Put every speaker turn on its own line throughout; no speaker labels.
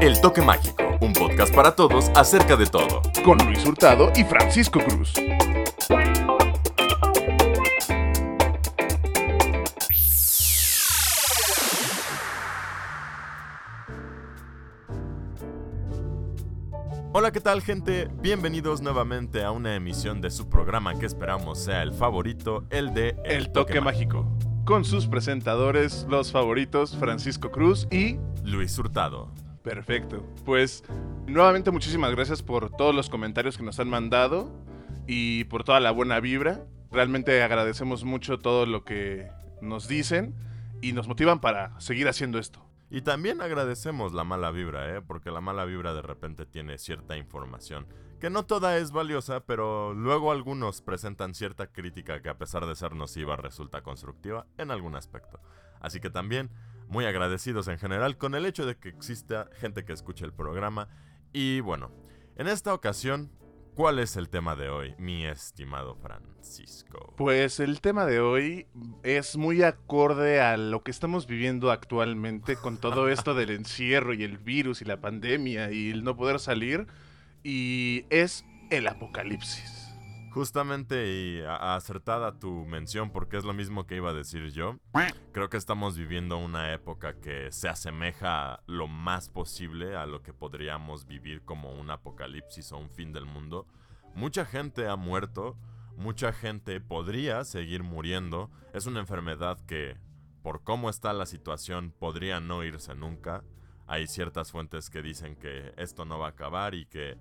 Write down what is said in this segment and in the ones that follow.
El Toque Mágico, un podcast para todos acerca de todo.
Con Luis Hurtado y Francisco Cruz.
Hola, ¿qué tal gente? Bienvenidos nuevamente a una emisión de su programa que esperamos sea el favorito, el de
El, Toque, Mágico. Con sus presentadores, los favoritos Francisco Cruz y...
Luis Hurtado.
Perfecto. Pues nuevamente muchísimas gracias por todos los comentarios que nos han mandado y por toda la buena vibra. Realmente agradecemos mucho todo lo que nos dicen y nos motivan para seguir haciendo esto.
Y también agradecemos la mala vibra, ¿eh? porque la mala vibra de repente tiene cierta información, que no toda es valiosa, pero luego algunos presentan cierta crítica que a pesar de ser nociva resulta constructiva en algún aspecto. Así que también muy agradecidos en general con el hecho de que exista gente que escuche el programa. Y bueno, en esta ocasión, ¿cuál es el tema de hoy, mi estimado Francisco?
Pues el tema de hoy es muy acorde a lo que estamos viviendo actualmente con todo esto del encierro y el virus y la pandemia y el no poder salir. Y es el apocalipsis.
Justamente y acertada tu mención porque es lo mismo que iba a decir yo. Creo que estamos viviendo una época que se asemeja lo más posible a lo que podríamos vivir como un apocalipsis o un fin del mundo. Mucha gente ha muerto, mucha gente podría seguir muriendo. Es una enfermedad que, por cómo está la situación, podría no irse nunca. Hay ciertas fuentes que dicen que esto no va a acabar y que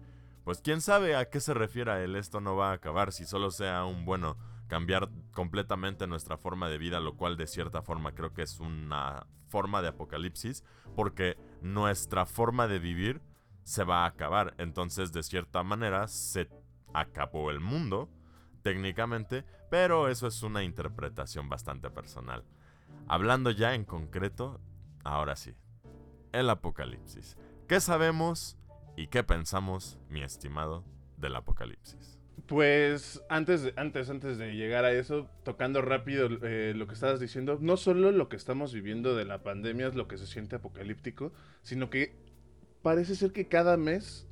pues quién sabe a qué se refiere el esto no va a acabar si solo sea un bueno cambiar completamente nuestra forma de vida, lo cual de cierta forma creo que es una forma de apocalipsis, porque nuestra forma de vivir se va a acabar. Entonces, de cierta manera, se acabó el mundo, técnicamente, pero eso es una interpretación bastante personal. Hablando ya en concreto, ahora sí, el apocalipsis. ¿Qué sabemos y qué pensamos, mi estimado, del apocalipsis?
Pues antes antes, antes de llegar a eso, tocando rápido eh, lo que estabas diciendo, no solo lo que estamos viviendo de la pandemia es lo que se siente apocalíptico, sino que parece ser que cada mes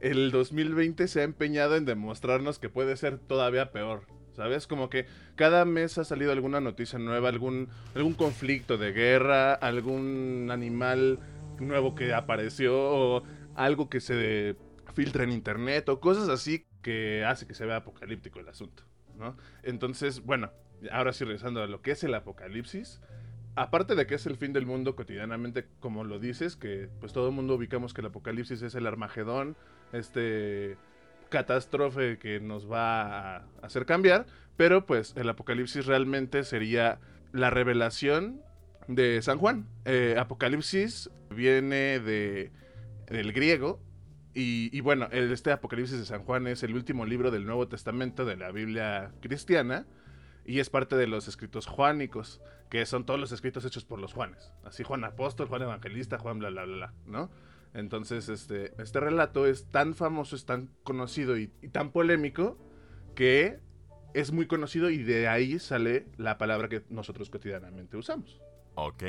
el 2020 se ha empeñado en demostrarnos que puede ser todavía peor. ¿Sabes? Como que cada mes ha salido alguna noticia nueva, algún, algún conflicto de guerra, algún animal nuevo que apareció, o algo que se filtra en internet, o cosas así que hace que se vea apocalíptico el asunto, ¿no? Entonces, bueno, ahora sí regresando a lo que es el apocalipsis, aparte de que es el fin del mundo cotidianamente, como lo dices, que pues todo el mundo ubicamos que el apocalipsis es el Armagedón, este catástrofe que nos va a hacer cambiar, pero pues el apocalipsis realmente sería la revelación de San Juan. Eh, apocalipsis viene de, del griego y, bueno, el, este Apocalipsis de San Juan es el último libro del Nuevo Testamento de la Biblia cristiana y es parte de los escritos juánicos, que son todos los escritos hechos por los Juanes. Así Juan Apóstol, Juan Evangelista, Juan bla bla bla, ¿no? Entonces, este, este relato es tan famoso, es tan conocido y, y tan polémico que es muy conocido y de ahí sale la palabra que nosotros cotidianamente usamos.
Ok.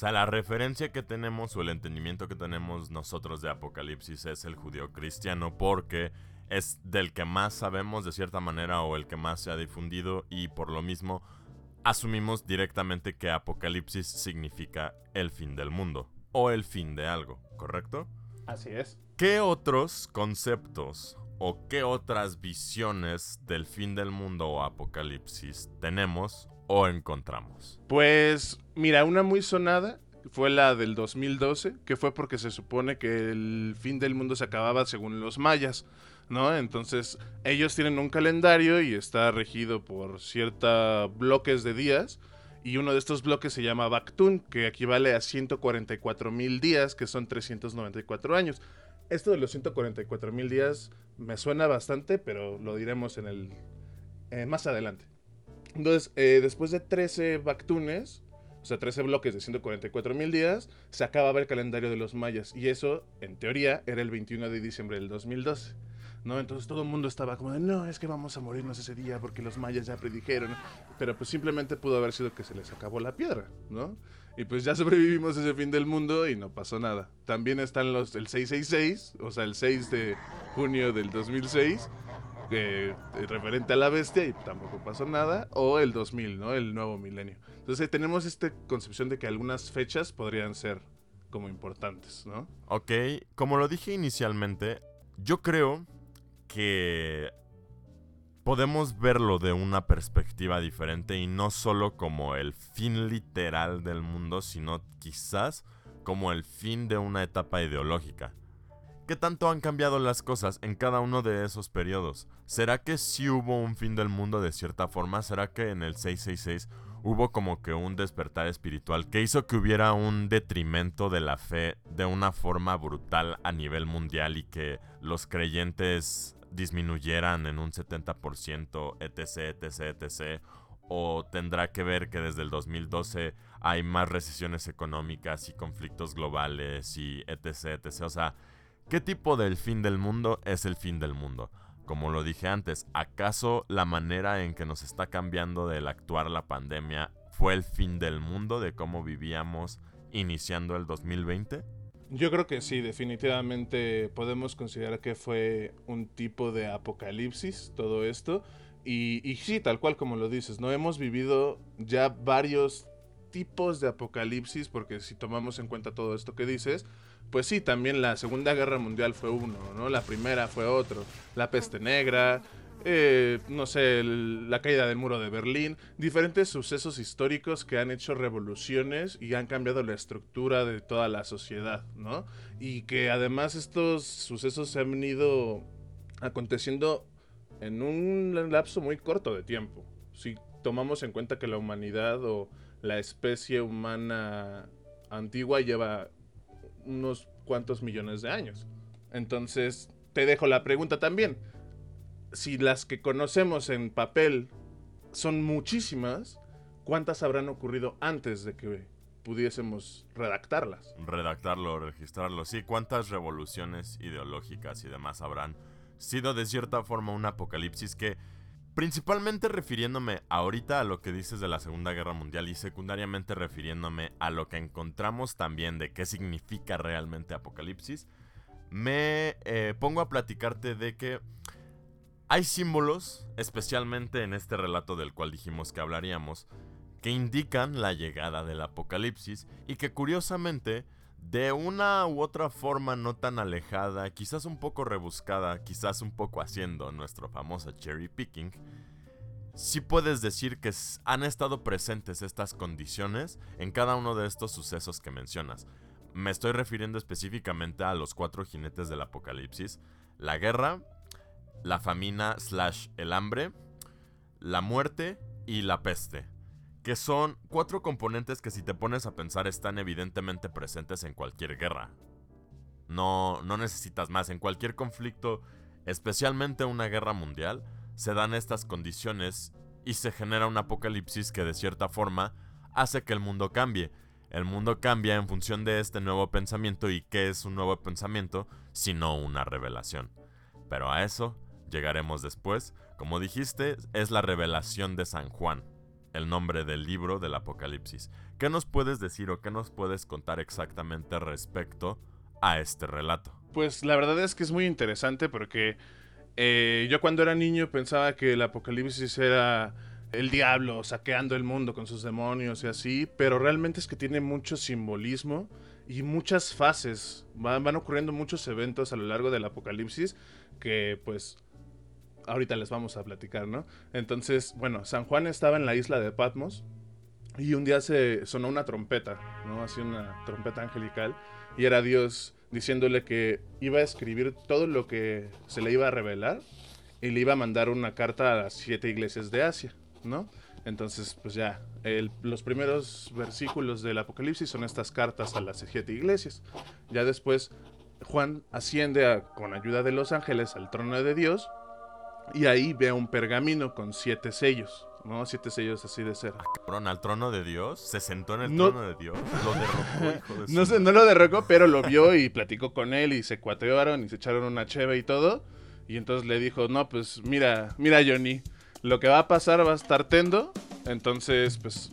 O sea, la referencia que tenemos o el entendimiento que tenemos nosotros de Apocalipsis es el judío cristiano porque es del que más sabemos de cierta manera o el que más se ha difundido y por lo mismo asumimos directamente que Apocalipsis significa el fin del mundo o el fin de algo, ¿correcto?
Así es.
¿Qué otros conceptos o qué otras visiones del fin del mundo o apocalipsis tenemos o encontramos?
Pues mira, una muy sonada fue la del 2012, que fue porque se supone que el fin del mundo se acababa según los mayas, ¿no? Entonces ellos tienen un calendario y está regido por ciertos bloques de días. Y uno de estos bloques se llama Bactún, que equivale a 144 mil días, que son 394 años. Esto de los 144 mil días me suena bastante, pero lo diremos en el eh, más adelante. Entonces, eh, después de 13 Bactunes, o sea, 13 bloques de 144 mil días, se acababa el calendario de los mayas. Y eso, en teoría, era el 21 de diciembre del 2012. ¿no? Entonces todo el mundo estaba como de, no, es que vamos a morirnos ese día porque los mayas ya predijeron. Pero pues simplemente pudo haber sido que se les acabó la piedra, ¿no? Y pues ya sobrevivimos ese fin del mundo y no pasó nada. También están los el 666, o sea, el 6 de junio del 2006, eh, referente a la bestia y tampoco pasó nada, o el 2000, ¿no? El nuevo milenio. Entonces tenemos esta concepción de que algunas fechas podrían ser como importantes, ¿no?
Ok, como lo dije inicialmente, yo creo que podemos verlo de una perspectiva diferente y no solo como el fin literal del mundo, sino quizás como el fin de una etapa ideológica. ¿Qué tanto han cambiado las cosas en cada uno de esos periodos? ¿Será que sí hubo un fin del mundo de cierta forma? ¿Será que en el 666 hubo como que un despertar espiritual que hizo que hubiera un detrimento de la fe de una forma brutal a nivel mundial y que los creyentes disminuyeran en un 70%, etc, etc, etc. O tendrá que ver que desde el 2012 hay más recesiones económicas y conflictos globales y etc, etc. O sea, ¿qué tipo del fin del mundo es el fin del mundo? Como lo dije antes, ¿acaso la manera en que nos está cambiando del actuar la pandemia fue el fin del mundo de cómo vivíamos iniciando el 2020?
Yo creo que sí, definitivamente podemos considerar que fue un tipo de apocalipsis todo esto. Y, y, sí, tal cual como lo dices, ¿no? Hemos vivido ya varios tipos de apocalipsis, porque si tomamos en cuenta todo esto que dices, pues sí, también la Segunda Guerra Mundial fue uno, ¿no? La primera fue otro. La peste negra, eh, no sé, la caída del muro de Berlín, diferentes sucesos históricos que han hecho revoluciones y han cambiado la estructura de toda la sociedad, ¿no? Y que además estos sucesos se han venido aconteciendo en un lapso muy corto de tiempo. Si tomamos en cuenta que la humanidad o la especie humana antigua lleva unos cuantos millones de años. Entonces, te dejo la pregunta también. Si las que conocemos en papel son muchísimas, ¿cuántas habrán ocurrido antes de que pudiésemos redactarlas?
Redactarlo, registrarlo, sí. ¿Cuántas revoluciones ideológicas y demás habrán sido de cierta forma un apocalipsis que Principalmente refiriéndome ahorita a lo que dices de la Segunda Guerra Mundial y secundariamente refiriéndome a lo que encontramos también de qué significa realmente Apocalipsis, me eh, pongo a platicarte de que hay símbolos, especialmente en este relato del cual dijimos que hablaríamos, que indican la llegada del Apocalipsis y que curiosamente de una u otra forma no tan alejada, quizás un poco rebuscada, quizás un poco haciendo nuestro famoso cherry picking, sí puedes decir que han estado presentes estas condiciones en cada uno de estos sucesos que mencionas. Me estoy refiriendo específicamente a los cuatro jinetes del apocalipsis, la guerra, la famina slash el hambre, la muerte y la peste que son cuatro componentes que si te pones a pensar están evidentemente presentes en cualquier guerra. No, no necesitas más. En cualquier conflicto, especialmente una guerra mundial, se dan estas condiciones y se genera un apocalipsis que de cierta forma hace que el mundo cambie. El mundo cambia en función de este nuevo pensamiento y qué es un nuevo pensamiento sino una revelación. Pero a eso llegaremos después. Como dijiste, es la revelación de San Juan el nombre del libro del Apocalipsis. ¿Qué nos puedes decir o qué nos puedes contar exactamente respecto a este relato?
Pues la verdad es que es muy interesante porque eh, yo cuando era niño pensaba que el Apocalipsis era el diablo saqueando el mundo con sus demonios y así, pero realmente es que tiene mucho simbolismo y muchas fases. Van, van ocurriendo muchos eventos a lo largo del Apocalipsis que pues ahorita les vamos a platicar, ¿no? Entonces, bueno, San Juan estaba en la isla de Patmos y un día se sonó una trompeta, ¿no? Así una trompeta angelical y era Dios diciéndole que iba a escribir todo lo que se le iba a revelar y le iba a mandar una carta a las siete iglesias de Asia, ¿no? Entonces, pues ya, los primeros versículos del Apocalipsis son estas cartas a las siete iglesias. Ya después, Juan asciende con ayuda de los ángeles al trono de Dios y ahí ve un pergamino con siete sellos, ¿no? Siete sellos así de ser.
Ah, cabrón, al trono de Dios. Se sentó en el trono de Dios. Lo derrocó, hijo
de No, sé, no lo derrocó, pero lo vio y platicó con él y se cuatearon y se echaron una cheve y todo. Y entonces le dijo, no, pues mira, mira Johnny, lo que va a pasar va a estar tendo. Entonces, pues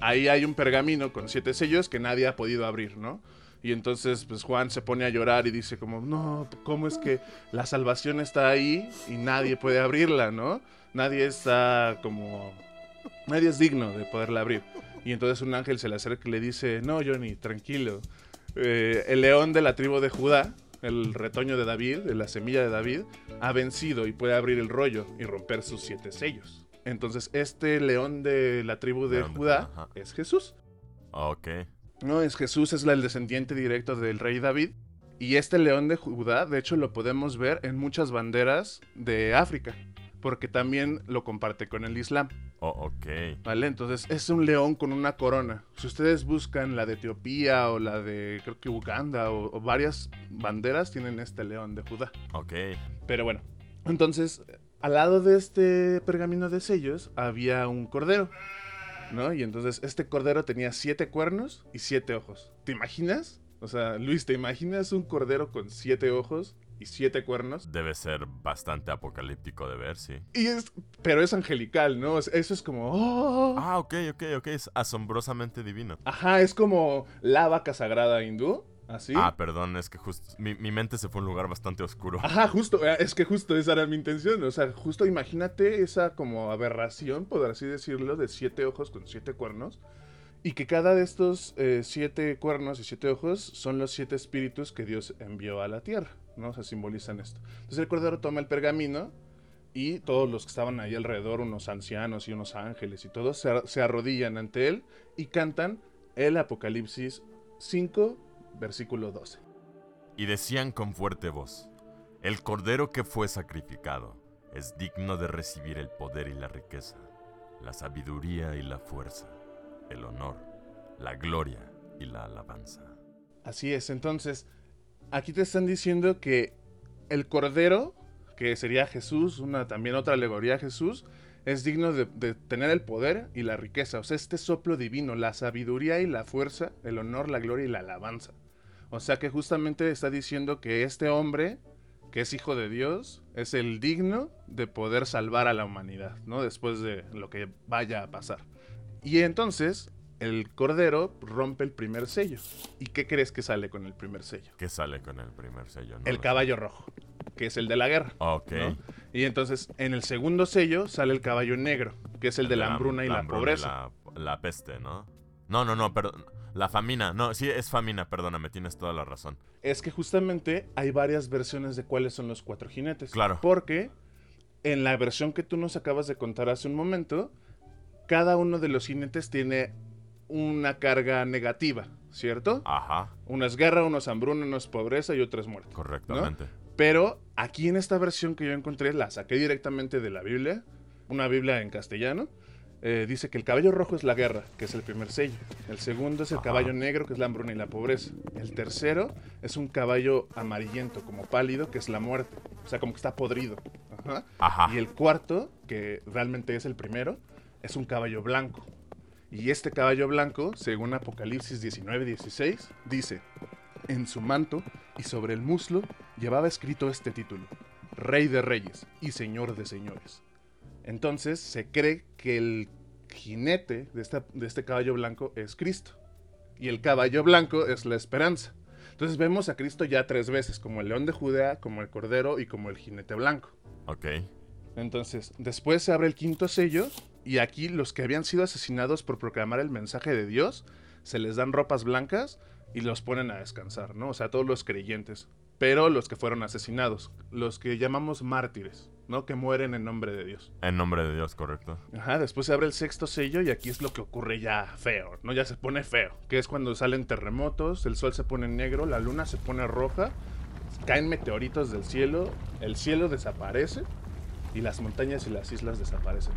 ahí hay un pergamino con siete sellos que nadie ha podido abrir, ¿no? Y entonces, pues Juan se pone a llorar y dice como, no, ¿cómo es que la salvación está ahí y nadie puede abrirla, ¿no? Nadie está como, nadie es digno de poderla abrir. Y entonces un ángel se le acerca y le dice, no, Johnny, tranquilo. Eh, el león de la tribu de Judá, el retoño de David, de la semilla de David, ha vencido y puede abrir el rollo y romper sus siete sellos. Entonces, este león de la tribu de
León
Judá es Jesús.
Ok.
No, es Jesús, es el descendiente directo del rey David. Y este león de Judá, de hecho, lo podemos ver en muchas banderas de África, porque también lo comparte con el Islam,
Oh, ok.
¿vale? Entonces, es un león con una corona. Si ustedes buscan la de Etiopía o la de, creo que Uganda o, o varias banderas, tienen este león de Judá.
Ok.
Pero bueno, entonces, al lado de este pergamino de sellos había un cordero, ¿no? Y entonces este cordero tenía siete cuernos y siete ojos. ¿Te imaginas? O sea, Luis, ¿te imaginas un cordero con siete ojos y siete cuernos?
Debe ser bastante apocalíptico de ver, sí.
Y es, pero es angelical, ¿no? Eso es como, ¡oh!
Ah, ok, ok, ok. Es asombrosamente divino.
Ajá, es como la vaca sagrada hindú, así.
Ah, perdón, es que justo mi, mi mente se fue a un lugar bastante oscuro.
Ajá, justo, eh, es que justo esa era mi intención. O sea, justo imagínate esa como aberración, por así decirlo, de siete ojos con siete cuernos. Y que cada de estos eh, siete cuernos y siete ojos son los siete espíritus que Dios envió a la tierra, ¿no? O sea, simbolizan esto. Entonces el cordero toma el pergamino y todos los que estaban ahí alrededor, unos ancianos y unos ángeles y todos, se, ar- se arrodillan ante él y cantan el Apocalipsis 5, versículo 12.
Y decían con fuerte voz, el cordero que fue sacrificado es digno de recibir el poder y la riqueza, la sabiduría y la fuerza, el honor, la gloria y la alabanza.
Así es, entonces, aquí te están diciendo que el Cordero, que sería Jesús, una también otra alegoría a Jesús, es digno de, de tener el poder y la riqueza. O sea, este soplo divino, la sabiduría y la fuerza, el honor, la gloria y la alabanza. O sea que justamente está diciendo que este hombre, que es hijo de Dios, es el digno de poder salvar a la humanidad, ¿no? Después de lo que vaya a pasar. Y entonces, el Cordero rompe el primer sello. ¿Y qué crees que sale con el primer sello?
¿Qué sale con el primer sello? No
el
lo
caballo rojo, que es el de la guerra.
Ok.
¿no? Y entonces, en el segundo sello sale el caballo negro, que es el de la hambruna y la,
hambruna
pobreza.
la, la peste, ¿no? No, no, no, perdón. La famina. No, sí, es famina, perdóname, tienes toda la razón.
Es que justamente hay varias versiones de cuáles son los cuatro jinetes.
Claro.
Porque en la versión que tú nos acabas de contar hace un momento, cada uno de los jinetes tiene una carga negativa, ¿cierto?
Ajá,
Uno es guerra, uno es hambruna, uno es pobreza y otro es muerte.
correctamente.
Pero aquí en esta versión que yo encontré, la saqué directamente de la Biblia, una Biblia en castellano, eh, dice que el caballo rojo es la guerra, que es el primer sello. El segundo es el
Ajá.
caballo negro, que es la hambruna y la pobreza. El tercero es un caballo amarillento, como pálido, que es la muerte. O sea, como que está podrido. Ajá.
Ajá.
Y el cuarto, que realmente es el primero, es un caballo blanco. Y este caballo blanco, según Apocalipsis 19:16, dice, en su manto y sobre el muslo llevaba escrito este título, Rey de Reyes y Señor de Señores. Entonces se cree que el jinete de, esta- de este caballo blanco es Cristo. Y el caballo blanco es la esperanza. Entonces vemos a Cristo ya tres veces, como el león de Judea, como el cordero y como el jinete blanco.
Ok.
Entonces, después se abre el quinto sello y aquí los que habían sido asesinados por proclamar el mensaje de Dios, se les dan ropas blancas y los ponen a descansar, ¿no? O sea, todos los creyentes, pero los que fueron asesinados, los que llamamos mártires, ¿no? Que mueren en nombre de Dios.
En nombre de Dios, correcto.
Ajá, después se abre el sexto sello y aquí es lo que ocurre ya feo, ¿no? Ya se pone feo, que es cuando salen terremotos, el sol se pone negro, la luna se pone roja, caen meteoritos del cielo, el cielo desaparece y las montañas y las islas desaparecen.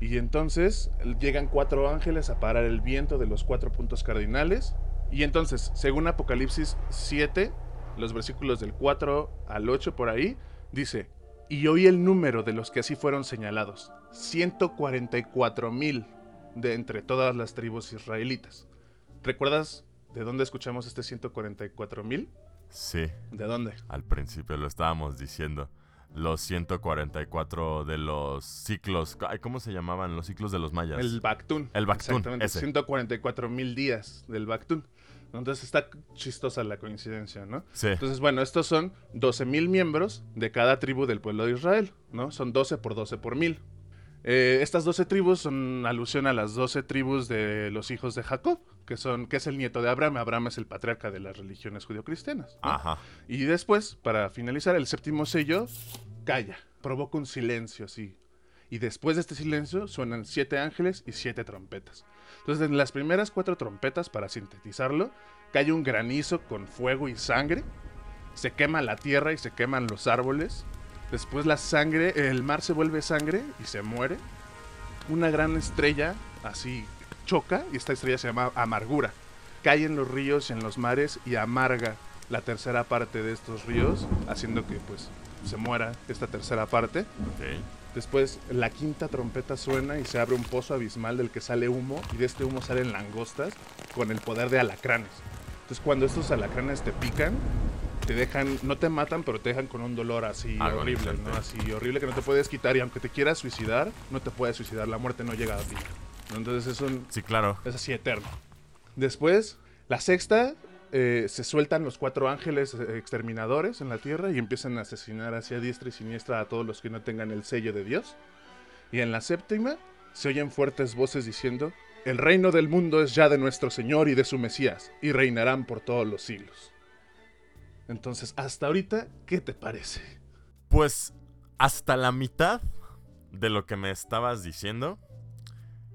Y entonces llegan cuatro ángeles a parar el viento de los cuatro puntos cardinales. Y entonces, según Apocalipsis 7, los versículos del 4 al 8 por ahí, dice, y oí el número de los que así fueron señalados, 144 mil de entre todas las tribus israelitas. ¿Recuerdas de dónde escuchamos este 144 mil?
Sí,
¿De dónde?
al principio lo estábamos diciendo. Los 144 de los ciclos. ¿Cómo se llamaban? Los ciclos de los mayas.
El Bactún.
El Bactún,
Exactamente,
ese.
144 mil días del Bactún. Entonces está chistosa la coincidencia, ¿no?
Sí.
Entonces, bueno, estos son 12 mil miembros de cada tribu del pueblo de Israel, ¿no? Son 12 por 12 por mil. Eh, estas 12 tribus son alusión a las 12 tribus de los hijos de Jacob, que, son, que es el nieto de Abraham. Abraham es el patriarca de las religiones judio-cristianas. ¿no?
Ajá.
Y después, para finalizar, el séptimo sello calla, provoca un silencio así. Y después de este silencio suenan siete ángeles y siete trompetas. Entonces, en las primeras cuatro trompetas, para sintetizarlo, cae un granizo con fuego y sangre. Se quema la tierra y se queman los árboles. Después la sangre, el mar se vuelve sangre y se muere. Una gran estrella así choca y esta estrella se llama amargura. Cae en los ríos y en los mares y amarga la tercera parte de estos ríos, haciendo que pues se muera esta tercera parte.
Ok.
Después la quinta trompeta suena y se abre un pozo abismal del que sale humo y de este humo salen langostas con el poder de alacranes. Entonces cuando estos alacranes te pican, te dejan, no te matan, pero te dejan con un dolor así horrible,
Agonizante.
¿no? Así horrible que no te puedes quitar y aunque te quieras suicidar, no te puedes suicidar, la muerte no llega a ti. Entonces es un,
Sí, claro.
es así eterno. Después, la sexta, eh, se sueltan los cuatro ángeles eh, exterminadores en la tierra y empiezan a asesinar hacia diestra y siniestra a todos los que no tengan el sello de Dios. Y en la séptima, se oyen fuertes voces diciendo, el reino del mundo es ya de nuestro Señor y de su Mesías, y reinarán por todos los siglos. Entonces, hasta ahorita, ¿qué te parece?
Pues hasta la mitad de lo que me estabas diciendo,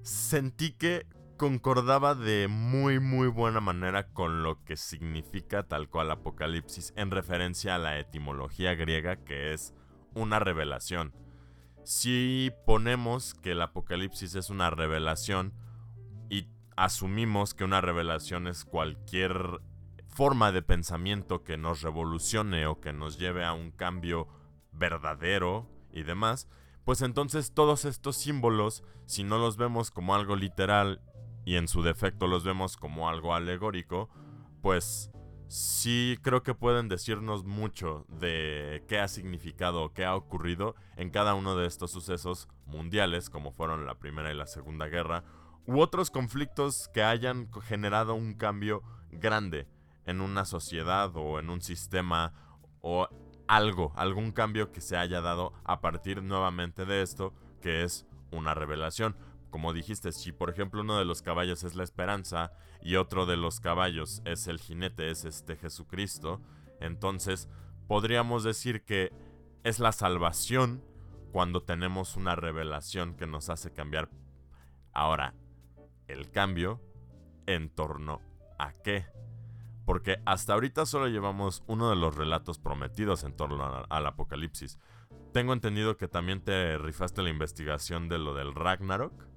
sentí que concordaba de muy muy buena manera con lo que significa tal cual Apocalipsis en referencia a la etimología griega que es una revelación. Si ponemos que el Apocalipsis es una revelación y asumimos que una revelación es cualquier forma de pensamiento que nos revolucione o que nos lleve a un cambio verdadero y demás, pues entonces todos estos símbolos, si no los vemos como algo literal y en su defecto los vemos como algo alegórico, pues sí creo que pueden decirnos mucho de qué ha significado o qué ha ocurrido en cada uno de estos sucesos mundiales, como fueron la Primera y la Segunda Guerra, u otros conflictos que hayan generado un cambio grande en una sociedad o en un sistema o algo, algún cambio que se haya dado a partir nuevamente de esto, que es una revelación. Como dijiste, si por ejemplo uno de los caballos es la esperanza y otro de los caballos es el jinete, es este Jesucristo, entonces podríamos decir que es la salvación cuando tenemos una revelación que nos hace cambiar. Ahora, el cambio en torno a qué? Porque hasta ahorita solo llevamos uno de los relatos prometidos en torno al apocalipsis. Tengo entendido que también te rifaste la investigación de lo del Ragnarok,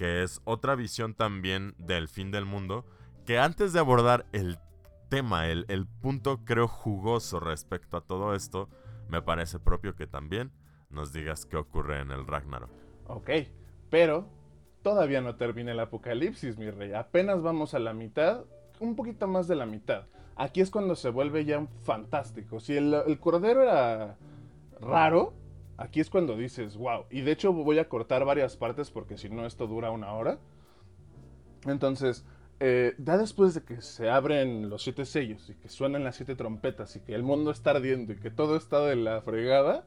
que es otra visión también del fin del mundo, que antes de abordar el tema, el, el punto creo jugoso respecto a todo esto, me parece propio que también nos digas qué ocurre en el Ragnarok.
Ok, pero todavía no termina el apocalipsis, mi rey. Apenas vamos a la mitad, un poquito más de la mitad. Aquí es cuando se vuelve ya fantástico. Si el, el cordero era raro, aquí es cuando dices, wow. Y de hecho voy a cortar varias partes porque si no esto dura una hora. Entonces, eh, ya después de que se abren los siete sellos y que suenan las siete trompetas y que el mundo está ardiendo y que todo está de la fregada,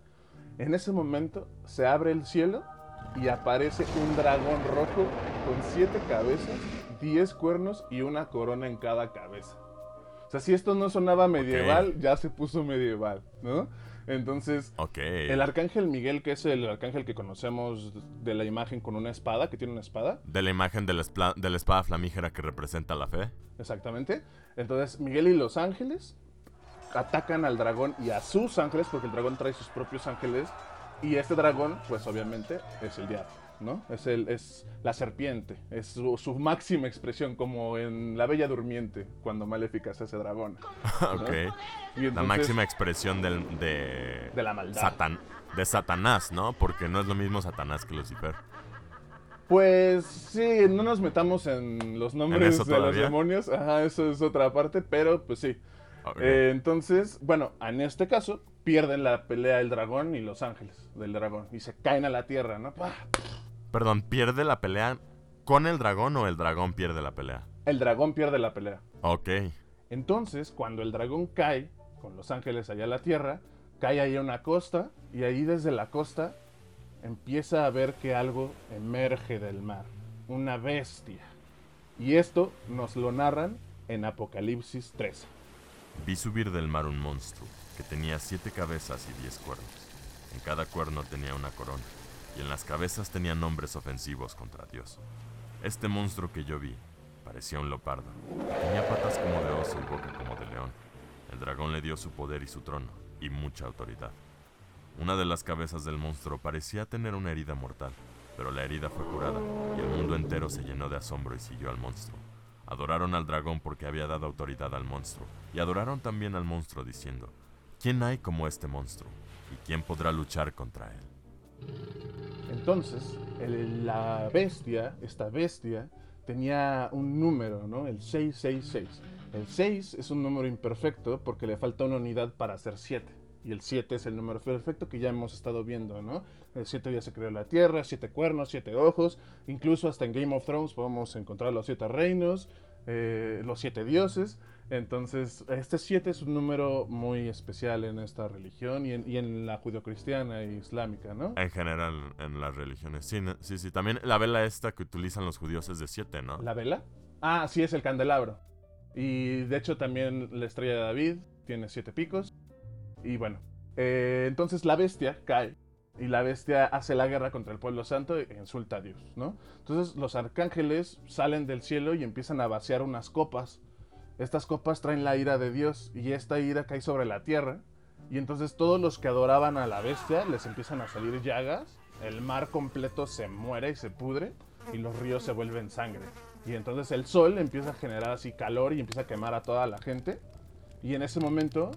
en ese momento se abre el cielo y aparece un dragón rojo con siete cabezas, diez cuernos y una corona en cada cabeza. O sea, si esto no sonaba medieval, ya se puso medieval, ¿no? Entonces, el arcángel Miguel, que es el arcángel que conocemos de la imagen con una espada, que tiene una espada,
De la imagen de la, de la espada flamígera que representa la fe.
exactamente. Entonces, Miguel y los ángeles atacan al dragón y a sus ángeles, porque el dragón trae sus propios ángeles. Y este dragón, pues obviamente, es el diablo, ¿no? Es, el, es la serpiente, es su, su máxima expresión, como en La Bella Durmiente, cuando Maléfica se hace dragón.
ok.
Y
La máxima expresión del, de,
De la maldad.
Satan- de Satanás, ¿no? Porque no es lo mismo Satanás que Lucifer.
Pues sí, no nos metamos en los nombres de los demonios. Ajá, eso es otra parte, pero pues sí. Eh, entonces, bueno, en este caso, pierden la pelea el dragón y los ángeles del dragón. Y se caen a la tierra, ¿no? ¡Pah!
Perdón, ¿pierde la pelea con el dragón o el dragón pierde la pelea?
El dragón pierde la pelea.
Ok.
Entonces, cuando el dragón cae con los ángeles allá a la tierra, cae ahí a una costa y ahí desde la costa empieza a ver que algo emerge del mar, una bestia. Y esto nos lo narran en Apocalipsis 13.
Vi subir del mar un monstruo que tenía siete cabezas y diez cuernos. En cada cuerno tenía una corona, y en las cabezas tenía nombres ofensivos contra Dios. Este monstruo que yo vi parecía un leopardo. Tenía patas como de oso y boca como de león. El dragón le dio su poder y su trono, y mucha autoridad. Una de las cabezas del monstruo parecía tener una herida mortal, pero la herida fue curada, y el mundo entero se llenó de asombro y siguió al monstruo. Adoraron al dragón porque había dado autoridad al monstruo, y adoraron también al monstruo diciendo, ¿quién hay como este monstruo? ¿Y quién podrá luchar contra él?
Entonces, el- la bestia, esta bestia, tenía un número, ¿no? El 666. El 6 es un número imperfecto porque le falta una unidad para hacer 7. Y el 7 es el número perfecto que ya hemos estado viendo, ¿no? El 7 ya se creó la tierra, 7 cuernos, 7 ojos. Incluso hasta en Game of Thrones podemos encontrar los 7 reinos, eh, los 7 dioses. Entonces, este 7 es un número muy especial en esta religión y en, y en la judio-cristiana e islámica, ¿no?
En general, en las religiones. Sí, no- sí, sí. También la vela esta que utilizan los judíos es de siete, ¿no?
¿La vela? Ah, sí, es el candelabro. Y de hecho también la estrella de David tiene siete picos. Y bueno, eh, entonces la bestia cae. Y la bestia hace la guerra contra el pueblo santo e insulta a Dios, ¿no? Entonces los arcángeles salen del cielo y empiezan a vaciar unas copas. Estas copas traen la ira de Dios y esta ira cae sobre la tierra. Y entonces todos los que adoraban a la bestia les empiezan a salir llagas. El mar completo se muere y se pudre y los ríos se vuelven sangre. Y entonces el sol empieza a generar así calor y empieza a quemar a toda la gente. Y en ese momento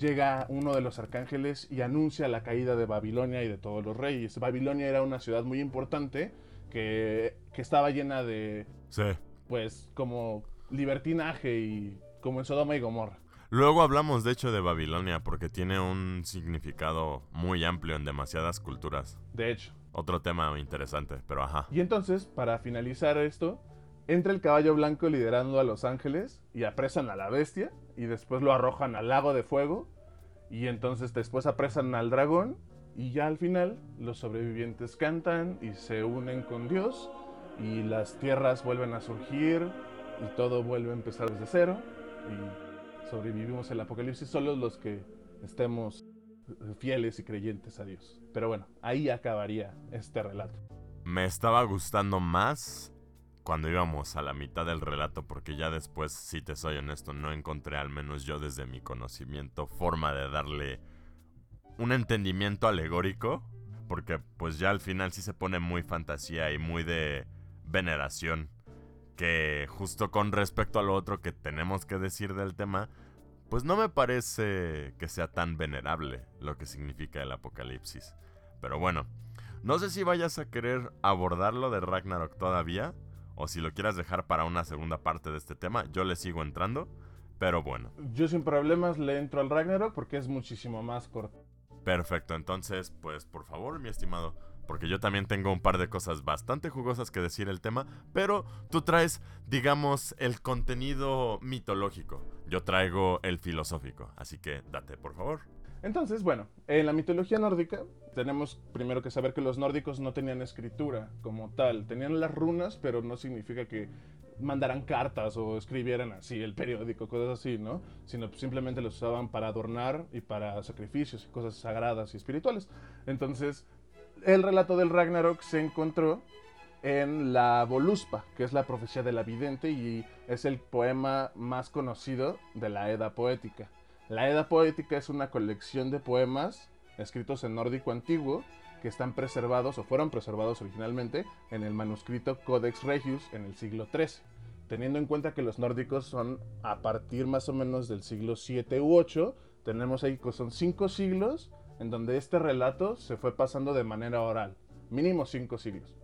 llega uno de los arcángeles y anuncia la caída de Babilonia y de todos los reyes. Babilonia era una ciudad muy importante que, que estaba llena de,
Sí.
pues, como libertinaje y como en Sodoma y Gomorra.
Luego hablamos de hecho de Babilonia porque tiene un significado muy amplio en demasiadas culturas.
De hecho.
Otro tema interesante, pero ajá.
Y entonces, para finalizar esto, entra el caballo blanco liderando a los ángeles y apresan a la bestia y después lo arrojan al lago de fuego y entonces después apresan al dragón y ya al final los sobrevivientes cantan y se unen con Dios y las tierras vuelven a surgir y todo vuelve a empezar desde cero y sobrevivimos el apocalipsis solo los que estemos fieles y creyentes a Dios. Pero bueno, ahí acabaría este relato.
Me estaba gustando más cuando íbamos a la mitad del relato porque ya después, si te soy honesto, no encontré al menos yo desde mi conocimiento forma de darle un entendimiento alegórico porque pues ya al final sí se pone muy fantasía y muy de veneración que justo con respecto a lo otro que tenemos que decir del tema pues no me parece que sea tan venerable lo que significa el apocalipsis. Pero bueno, no sé si vayas a querer abordarlo de Ragnarok todavía, o si lo quieras dejar para una segunda parte de este tema, yo le sigo entrando, pero bueno,
Yo sin problemas le entro al Ragnarok porque es muchísimo más corto.
perfecto, entonces pues por favor mi estimado, porque yo también tengo un par de cosas bastante jugosas que decir el tema, pero tú traes, digamos, el contenido mitológico, yo traigo el filosófico, así que date por favor.
Entonces, bueno, en la mitología nórdica tenemos primero que saber que los nórdicos no tenían escritura como tal. Tenían las runas, pero no significa que mandaran cartas o escribieran así el periódico, cosas así, ¿no? Sino simplemente los usaban para adornar y para sacrificios y cosas sagradas y espirituales. Entonces, el relato del Ragnarok se encontró en la Voluspa, que es la profecía de la vidente y es el poema más conocido de la Edda poética. La Edda poética es una colección de poemas escritos en nórdico antiguo que están preservados o fueron preservados originalmente en el manuscrito Codex Regius en el siglo XIII. Teniendo en cuenta que los nórdicos son a partir más o menos del siglo 7 u 8, tenemos ahí que son cinco siglos en donde este relato se fue pasando de manera oral, mínimo cinco siglos.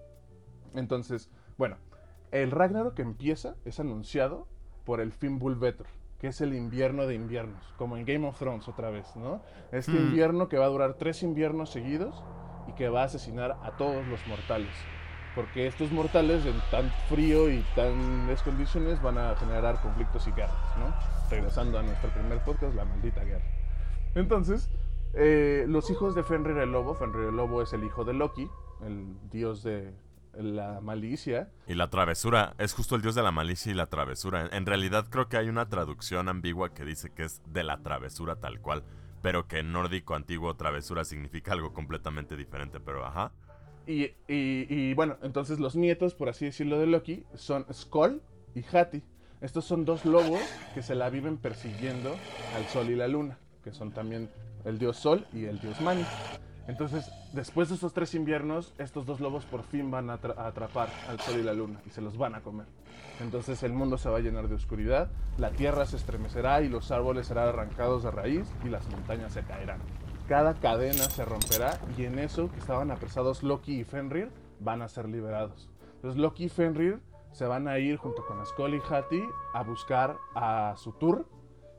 Entonces, bueno, el Ragnarok empieza, es anunciado por el Fimbulvetr, que es el invierno de inviernos, como en Game of Thrones otra vez, ¿no? Este
Mm.
invierno que va a durar tres inviernos seguidos y que va a asesinar a todos los mortales. Porque estos mortales en tan frío y tan condiciones van a generar conflictos y guerras, ¿no? Regresando a nuestro primer podcast, la maldita guerra. Entonces, eh, los hijos de Fenrir el Lobo, Fenrir el Lobo es el hijo de Loki, el dios de la malicia,
Y la travesura, es justo el dios de la malicia y la travesura. En realidad creo que hay una traducción ambigua que dice que es de la travesura tal cual, pero que en nórdico antiguo travesura significa algo completamente diferente, pero ajá.
Y, y- y, bueno, entonces los nietos, por así decirlo, de Loki son Skoll y Hati. Estos son dos lobos que se la viven persiguiendo al sol y la luna, que son también el dios sol y el dios Mani. Entonces, después de estos tres inviernos, estos dos lobos por fin van a, atra- a atrapar al sol y la luna y se los van a comer. Entonces el mundo se va a llenar de oscuridad, la tierra se estremecerá y los árboles serán arrancados de raíz y las montañas se caerán. Cada cadena se romperá y en eso que estaban apresados Loki y Fenrir van a ser liberados. Entonces Loki y Fenrir se van a ir junto con Skoll y Hati a buscar a Sutur,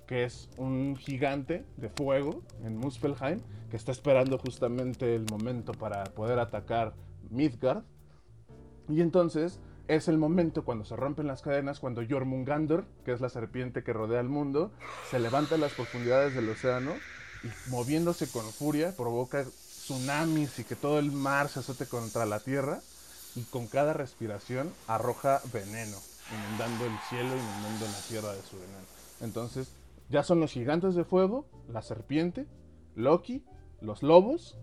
que es un gigante de fuego en Muspelheim, que está esperando justamente el momento para poder atacar Midgard. Y entonces es el momento cuando se rompen las cadenas, cuando Jormungandr, que es la serpiente que rodea el mundo, se levanta en las profundidades del océano y moviéndose con furia provoca tsunamis y que todo el mar se azote contra la tierra y con cada respiración arroja veneno, inundando el cielo, inundando la tierra de su veneno. Entonces ya son los gigantes de fuego, la serpiente, Loki, los lobos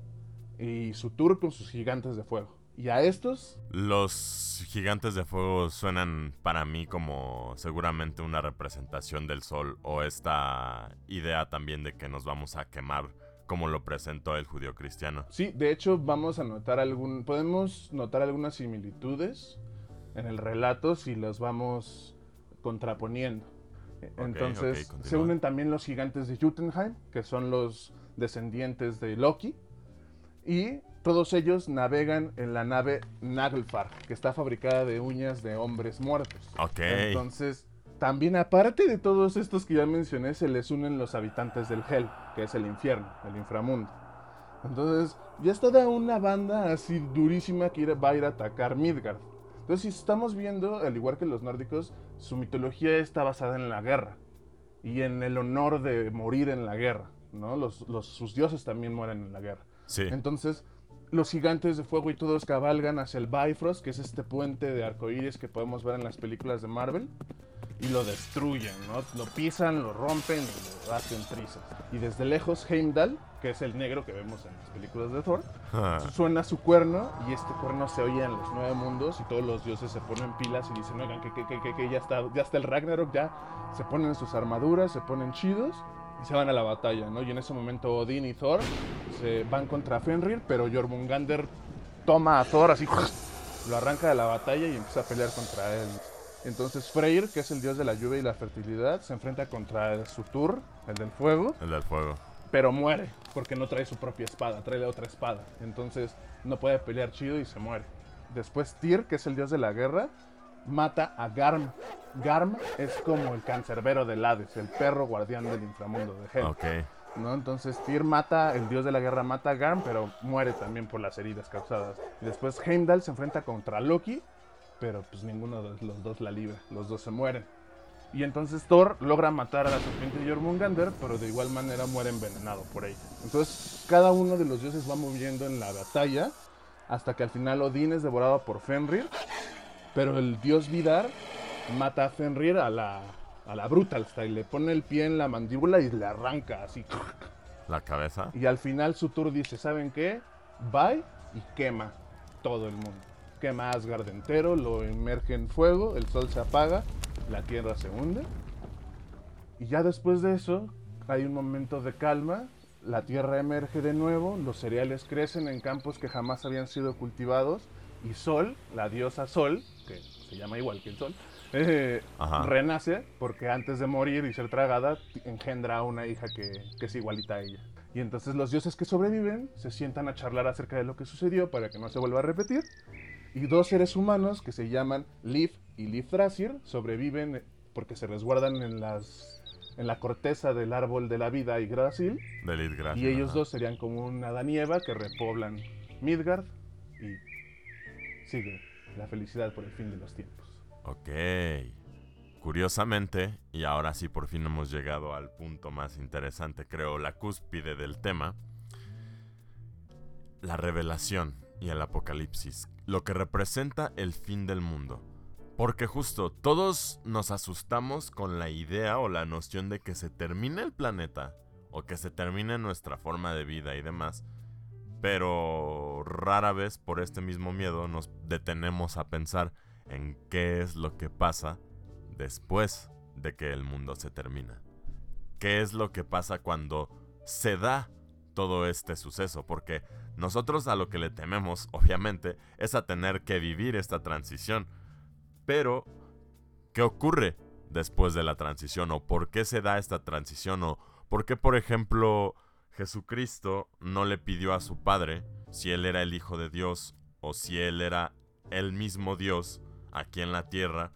y Sutur con sus gigantes de fuego. Y a estos
Los gigantes de fuego suenan para mí como seguramente una representación del sol o esta idea también de que nos vamos a quemar como lo presentó el judío cristiano.
Sí, de hecho vamos a notar algún, podemos notar algunas similitudes en el relato si las vamos contraponiendo. Entonces se unen también los gigantes de Jotunheim, que son los descendientes de Loki, y todos ellos navegan en la nave Naglfar, que está fabricada de uñas de hombres muertos.
Ok.
Entonces, también aparte de todos estos que ya mencioné, se les unen los habitantes del Hell, que es el infierno, el inframundo. Entonces, ya es toda una banda así durísima que va a ir a atacar Midgard. Entonces, si estamos viendo, al igual que los nórdicos, su mitología está basada en la guerra y en el honor de morir en la guerra, ¿no? Los, los- sus dioses también mueren en la guerra.
Sí.
Entonces, los gigantes de fuego y todos cabalgan hacia el Bifrost, que es este puente de arcoíris que podemos ver en las películas de Marvel, y lo destruyen, ¿no? Lo pisan, lo rompen y lo hacen trizas. Y desde lejos, Heimdall, que es el negro que vemos en las películas de Thor,
Ah,
suena su cuerno y este cuerno se oye en los nueve mundos y todos los dioses se ponen pilas y dicen, oigan, que, que, que, que, ya, está, ya está el Ragnarok, ya se ponen sus armaduras, se ponen chidos y se van a la batalla, ¿no? Y en ese momento Odín y Thor se van contra Fenrir, pero Jormungandr toma a Thor así, lo arranca de la batalla y empieza a pelear contra él. Entonces Freyr, que es el dios de la lluvia y la fertilidad, se enfrenta contra el Sutur, el del fuego,
el del fuego.
Pero muere porque no trae su propia espada, trae la otra espada. Entonces no puede pelear chido y se muere. Después Tyr, que es el dios de la guerra, mata a Garm. Garm es como el cancerbero del Hades, el perro guardián del inframundo de Hel. ¿no? Entonces Tyr mata, el dios de la guerra mata a Garm, pero muere también por las heridas causadas. Después Heimdall se enfrenta contra Loki, pero pues ninguno de los dos la libra, los dos se mueren. Y entonces Thor logra matar a la serpiente Jormungandr, pero de igual manera muere envenenado por ella. Entonces cada uno de los dioses va moviendo en la batalla hasta que al final Odín es devorado por Fenrir, pero el dios Vidar mata a Fenrir a la, a la Brutal Style, le pone el pie en la mandíbula y le arranca así.
La cabeza.
Y al final Sutur dice, ¿saben qué? Bye y quema todo el mundo. Quema Asgard entero, lo emerge en fuego, el sol se apaga, la tierra se hunde. Y ya después de eso hay un momento de calma, la tierra emerge de nuevo, los cereales crecen en campos que jamás habían sido cultivados y Sol, la diosa Sol, que se llama igual que el Sol, eh, renace porque antes de morir y ser tragada engendra a una hija que, que es igualita a ella. Y entonces los dioses que sobreviven se sientan a charlar acerca de lo que sucedió para que no se vuelva a repetir. Y dos seres humanos que se llaman Liv y Liv Thrasir sobreviven porque se resguardan en las, en la corteza del árbol de la vida y Grasil. Y ellos
ajá.
dos serían como una Adán y Eva que repoblan Midgard y sigue la felicidad por el fin de los tiempos.
Ok. Curiosamente, y ahora sí por fin hemos llegado al punto más interesante, creo, la cúspide del tema, la revelación y el apocalipsis, lo que representa el fin del mundo. Porque justo todos nos asustamos con la idea o la noción de que se termine el planeta o que se termine nuestra forma de vida y demás. Pero rara vez por este mismo miedo nos detenemos a pensar en qué es lo que pasa después de que el mundo se termina. ¿Qué es lo que pasa cuando se da todo este suceso? Porque nosotros a lo que le tememos, obviamente, es a tener que vivir esta transición. Pero, ¿qué ocurre después de la transición? ¿O por qué se da esta transición? ¿O por qué, por ejemplo, Jesucristo no le pidió a su Padre si Él era el Hijo de Dios o si Él era el mismo Dios aquí en la tierra?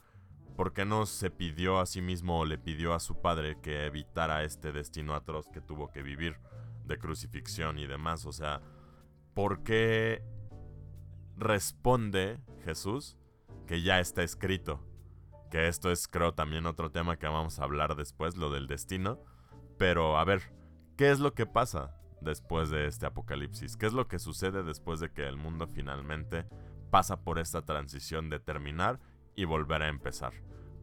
¿Por qué no se pidió a sí mismo o le pidió a su Padre que evitara este destino atroz que tuvo que vivir de crucifixión y demás? O sea, ¿por qué responde Jesús que ya está escrito? Que esto es creo también otro tema que vamos a hablar después, lo del destino. Pero a ver, ¿qué es lo que pasa después de este apocalipsis? ¿Qué es lo que sucede después de que el mundo finalmente pasa por esta transición de terminar y volver a empezar?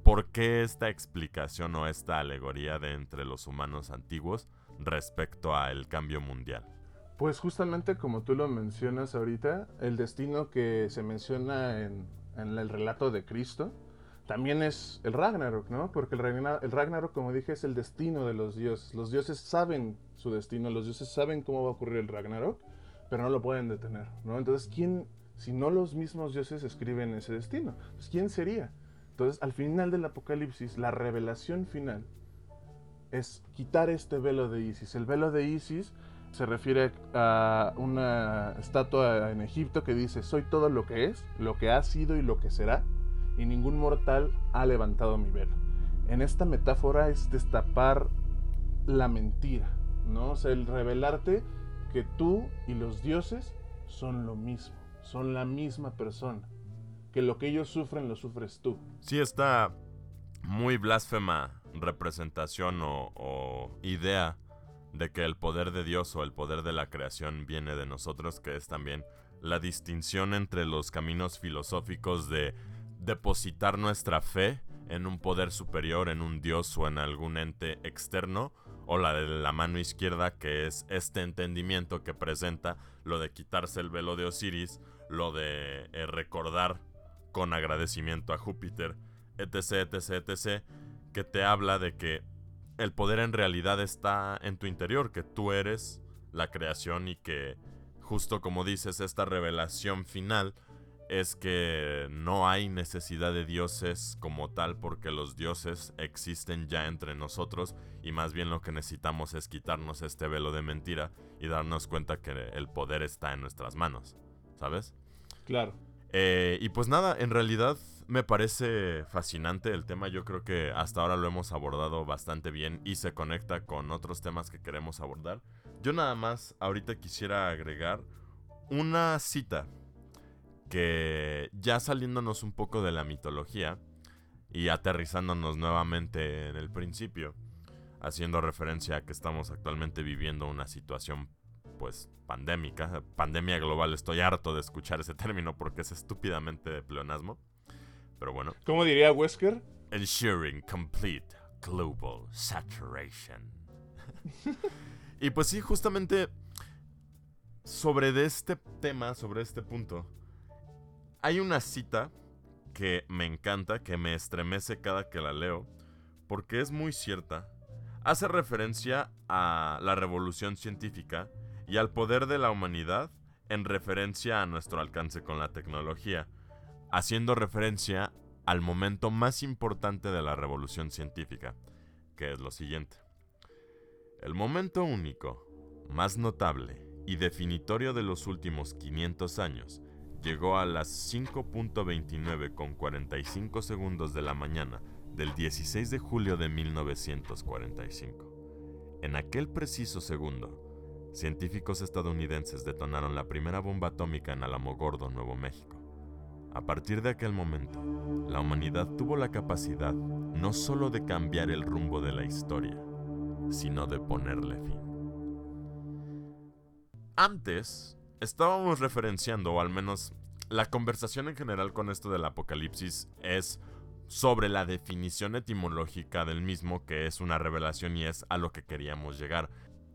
¿Por qué esta explicación o esta alegoría de entre los humanos antiguos respecto al cambio mundial?
Pues justamente como tú lo mencionas ahorita, el destino que se menciona en, en el relato de Cristo también es el Ragnarok, ¿no? Porque el, el Ragnarok, como dije, es el destino de los dioses. Los dioses saben su destino, los dioses saben cómo va a ocurrir el Ragnarok, pero no lo pueden detener, ¿no? Entonces, ¿quién, si no los mismos dioses escriben ese destino? Pues, ¿quién sería? Entonces, al final del Apocalipsis, la revelación final es quitar este velo de Isis. El velo de Isis se refiere a una estatua en Egipto que dice, soy todo lo que es, lo que ha sido y lo que será, y ningún mortal ha levantado mi velo. En esta metáfora es destapar la mentira, ¿no? O sea, el revelarte que tú y los dioses son lo mismo, son la misma persona, que lo que ellos sufren lo sufres tú.
Sí, esta muy blasfema representación o idea de que el poder de Dios o el poder de la creación viene de nosotros, que es también la distinción entre los caminos filosóficos de depositar nuestra fe en un poder superior, en un Dios o en algún ente externo, o la de la mano izquierda, que es este entendimiento que presenta lo de quitarse el velo de Osiris, lo de eh, recordar con agradecimiento a Júpiter, etc, etc, etc, que te habla de que el poder en realidad está en tu interior, que tú eres la creación y que, justo como dices, esta revelación final es que no hay necesidad de dioses como tal porque los dioses existen ya entre nosotros y más bien lo que necesitamos es quitarnos este velo de mentira y darnos cuenta que el poder está en nuestras manos, ¿sabes?
Claro.
Eh, y pues nada, en realidad me parece fascinante el tema. Yo creo que hasta ahora lo hemos abordado bastante bien y se conecta con otros temas que queremos abordar. Yo nada más ahorita quisiera agregar una cita que ya saliéndonos un poco de la mitología y aterrizándonos nuevamente en el principio, haciendo referencia a que estamos actualmente viviendo una situación pues pandémica, pandemia global, estoy harto de escuchar ese término porque es estúpidamente de pleonasmo. Pero bueno,
¿Cómo diría Wesker?
ensuring complete global saturation. y pues sí, justamente sobre de este tema, sobre este punto, hay una cita que me encanta, que me estremece cada que la leo, porque es muy cierta. Hace referencia a la revolución científica y al poder de la humanidad en referencia a nuestro alcance con la tecnología, haciendo referencia al momento más importante de la revolución científica, que es lo siguiente. El momento único, más notable y definitorio de los últimos 500 años llegó a las 5.29 con 45 segundos de la mañana del 16 de julio de 1945. En aquel preciso segundo, científicos estadounidenses detonaron la primera bomba atómica en Alamogordo, Nuevo México. A partir de aquel momento, la humanidad tuvo la capacidad no solo de cambiar el rumbo de la historia, sino de ponerle fin. Antes, estábamos referenciando, o al menos la conversación en general con esto del apocalipsis es sobre la definición etimológica del mismo, que es una revelación y es a lo que queríamos llegar.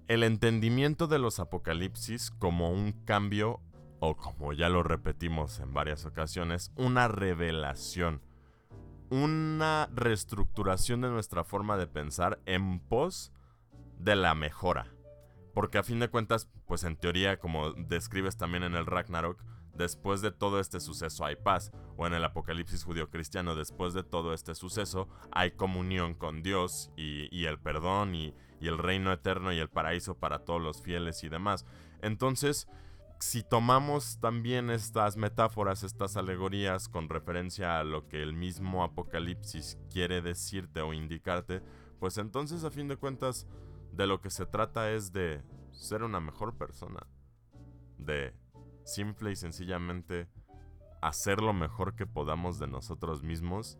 El entendimiento de los apocalipsis como un cambio, o como ya lo repetimos en varias ocasiones, una revelación, una reestructuración de nuestra forma de pensar en pos de la mejora. Porque a fin de cuentas, pues en teoría, como describes también en el Ragnarok, después de todo este suceso hay paz, o en el Apocalipsis judío-cristiano, después de todo este suceso hay comunión con Dios y, el perdón y, y el reino eterno y el paraíso para todos los fieles y demás. Entonces, si tomamos también estas metáforas, estas alegorías con referencia a lo que el mismo Apocalipsis quiere decirte o indicarte, pues entonces a fin de cuentas de lo que se trata es de ser una mejor persona, de simple y sencillamente hacer lo mejor que podamos de nosotros mismos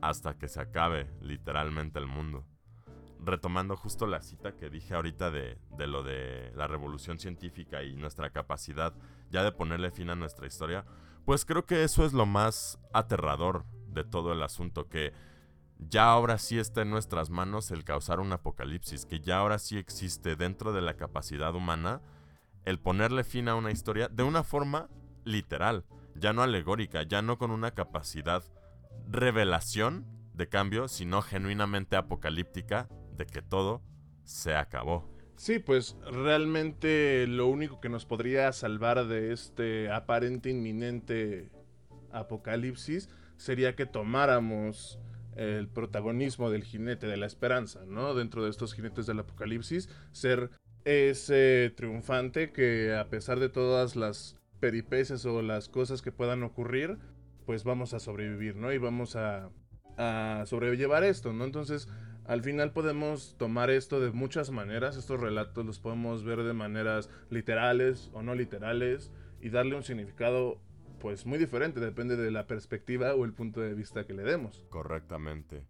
hasta que se acabe literalmente el mundo. Retomando justo la cita que dije ahorita de, de, lo de la revolución científica y nuestra capacidad ya de ponerle fin a nuestra historia, pues creo que eso es lo más aterrador de todo el asunto, que ya ahora sí está en nuestras manos el causar un apocalipsis, que ya ahora sí existe dentro de la capacidad humana el ponerle fin a una historia de una forma literal, ya no alegórica, ya no con una capacidad revelación de cambio, sino genuinamente apocalíptica de que todo se acabó.
Sí, pues realmente lo único que nos podría salvar de este aparente inminente apocalipsis sería que tomáramos el protagonismo del jinete de la esperanza, ¿no? Dentro de estos jinetes del apocalipsis, ser ese triunfante que a pesar de todas las peripecias o las cosas que puedan ocurrir, pues vamos a sobrevivir, ¿no? Y vamos a, a sobrellevar esto, ¿no? Entonces, al final podemos tomar esto de muchas maneras, estos relatos los podemos ver de maneras literales o no literales y darle un significado pues muy diferente, depende de la perspectiva o el punto de vista que le demos.
Correctamente.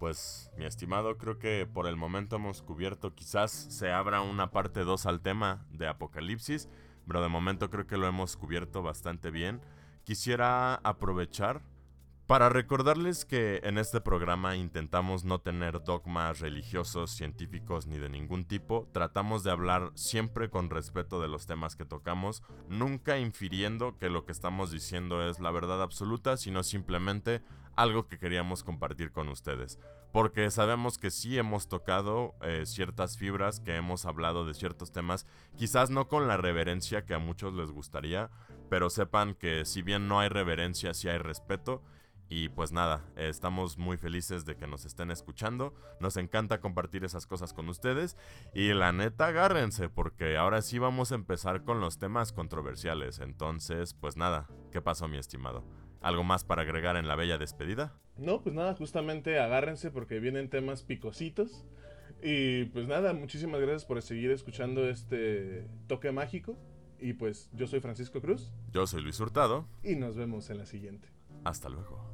Pues, mi estimado, creo que por el momento hemos cubierto, quizás se abra una parte 2 al tema de Apocalipsis, pero de momento creo que lo hemos cubierto bastante bien. Quisiera aprovechar para recordarles que en este programa intentamos no tener dogmas religiosos, científicos ni de ningún tipo, tratamos de hablar siempre con respeto de los temas que tocamos, nunca infiriendo que lo que estamos diciendo es la verdad absoluta, sino simplemente algo que queríamos compartir con ustedes. Porque sabemos que sí hemos tocado eh, ciertas fibras, que hemos hablado de ciertos temas, quizás no con la reverencia que a muchos les gustaría, pero sepan que si bien no hay reverencia, sí hay respeto y pues nada, estamos muy felices de que nos estén escuchando. Nos encanta compartir esas cosas con ustedes. Y la neta, agárrense, porque ahora sí vamos a empezar con los temas controversiales. Entonces, pues nada, ¿qué pasó, mi estimado? ¿Algo más para agregar en la bella despedida?
No, pues nada, justamente agárrense porque vienen temas picositos. Y pues nada, muchísimas gracias por seguir escuchando este toque mágico. Y pues yo soy Francisco Cruz.
Yo soy Luis Hurtado.
Y nos vemos en la siguiente.
Hasta luego.